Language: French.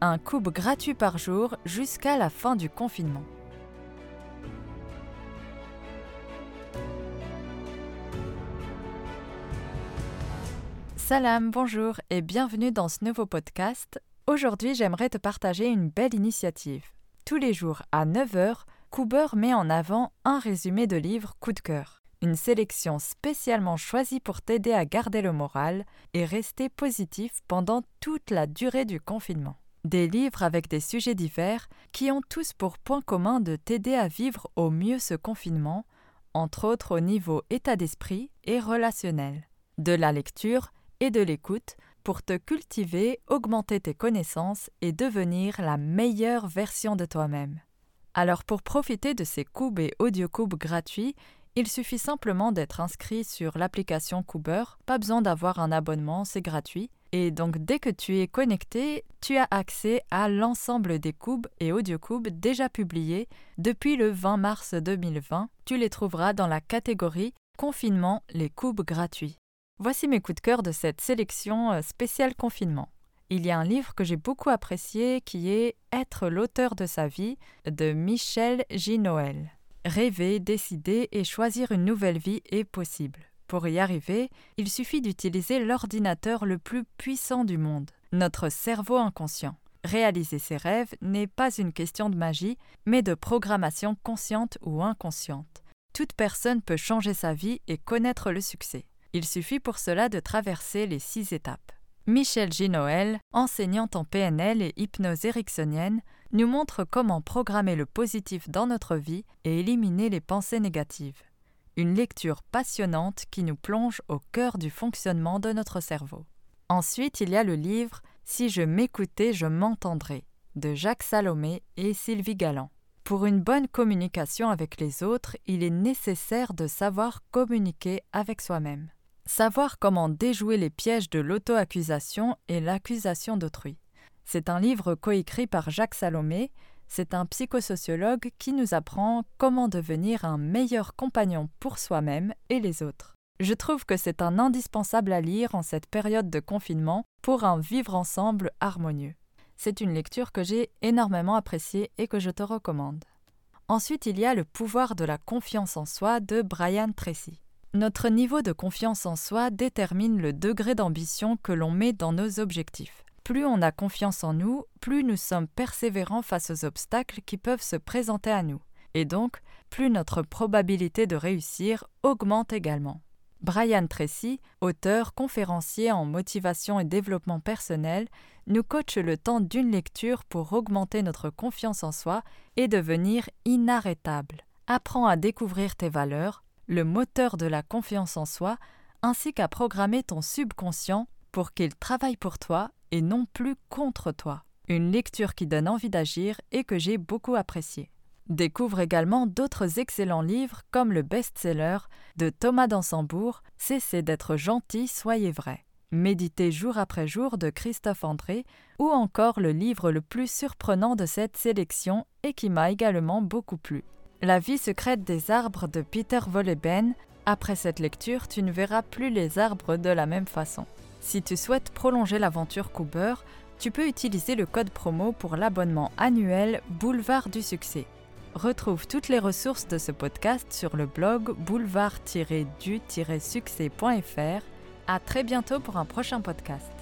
Un coupe gratuit par jour jusqu'à la fin du confinement. Salam, bonjour et bienvenue dans ce nouveau podcast. Aujourd'hui, j'aimerais te partager une belle initiative. Tous les jours à 9h, Cooper met en avant un résumé de livre coup de cœur, une sélection spécialement choisie pour t'aider à garder le moral et rester positif pendant toute la durée du confinement. Des livres avec des sujets divers qui ont tous pour point commun de t'aider à vivre au mieux ce confinement, entre autres au niveau état d'esprit et relationnel. De la lecture, et de l'écoute pour te cultiver, augmenter tes connaissances et devenir la meilleure version de toi-même. Alors pour profiter de ces coups et audiocubes gratuits, il suffit simplement d'être inscrit sur l'application Cooper, pas besoin d'avoir un abonnement, c'est gratuit. Et donc dès que tu es connecté, tu as accès à l'ensemble des cubes et audiocubes déjà publiés depuis le 20 mars 2020. Tu les trouveras dans la catégorie Confinement, les cubes gratuits. Voici mes coups de cœur de cette sélection euh, spéciale confinement. Il y a un livre que j'ai beaucoup apprécié qui est Être l'auteur de sa vie de Michel J. Noël. Rêver, décider et choisir une nouvelle vie est possible. Pour y arriver, il suffit d'utiliser l'ordinateur le plus puissant du monde, notre cerveau inconscient. Réaliser ses rêves n'est pas une question de magie, mais de programmation consciente ou inconsciente. Toute personne peut changer sa vie et connaître le succès. Il suffit pour cela de traverser les six étapes. Michel G. Noël, enseignante en PNL et hypnose ericksonienne, nous montre comment programmer le positif dans notre vie et éliminer les pensées négatives. Une lecture passionnante qui nous plonge au cœur du fonctionnement de notre cerveau. Ensuite, il y a le livre Si je m'écoutais, je m'entendrais de Jacques Salomé et Sylvie Galland. Pour une bonne communication avec les autres, il est nécessaire de savoir communiquer avec soi-même. Savoir comment déjouer les pièges de l'auto-accusation et l'accusation d'autrui. C'est un livre coécrit par Jacques Salomé. C'est un psychosociologue qui nous apprend comment devenir un meilleur compagnon pour soi-même et les autres. Je trouve que c'est un indispensable à lire en cette période de confinement pour un vivre ensemble harmonieux. C'est une lecture que j'ai énormément appréciée et que je te recommande. Ensuite, il y a Le pouvoir de la confiance en soi de Brian Tracy. Notre niveau de confiance en soi détermine le degré d'ambition que l'on met dans nos objectifs. Plus on a confiance en nous, plus nous sommes persévérants face aux obstacles qui peuvent se présenter à nous. Et donc, plus notre probabilité de réussir augmente également. Brian Tracy, auteur, conférencier en motivation et développement personnel, nous coach le temps d'une lecture pour augmenter notre confiance en soi et devenir inarrêtable. Apprends à découvrir tes valeurs, le moteur de la confiance en soi, ainsi qu'à programmer ton subconscient pour qu'il travaille pour toi et non plus contre toi. Une lecture qui donne envie d'agir et que j'ai beaucoup appréciée. Découvre également d'autres excellents livres comme le best-seller de Thomas Dansembourg Cessez d'être gentil, soyez vrai. Méditer jour après jour de Christophe André ou encore le livre le plus surprenant de cette sélection et qui m'a également beaucoup plu. La vie secrète des arbres de Peter Wolleben. Après cette lecture, tu ne verras plus les arbres de la même façon. Si tu souhaites prolonger l'aventure Cooper, tu peux utiliser le code promo pour l'abonnement annuel Boulevard du Succès. Retrouve toutes les ressources de ce podcast sur le blog boulevard-du-succès.fr. À très bientôt pour un prochain podcast.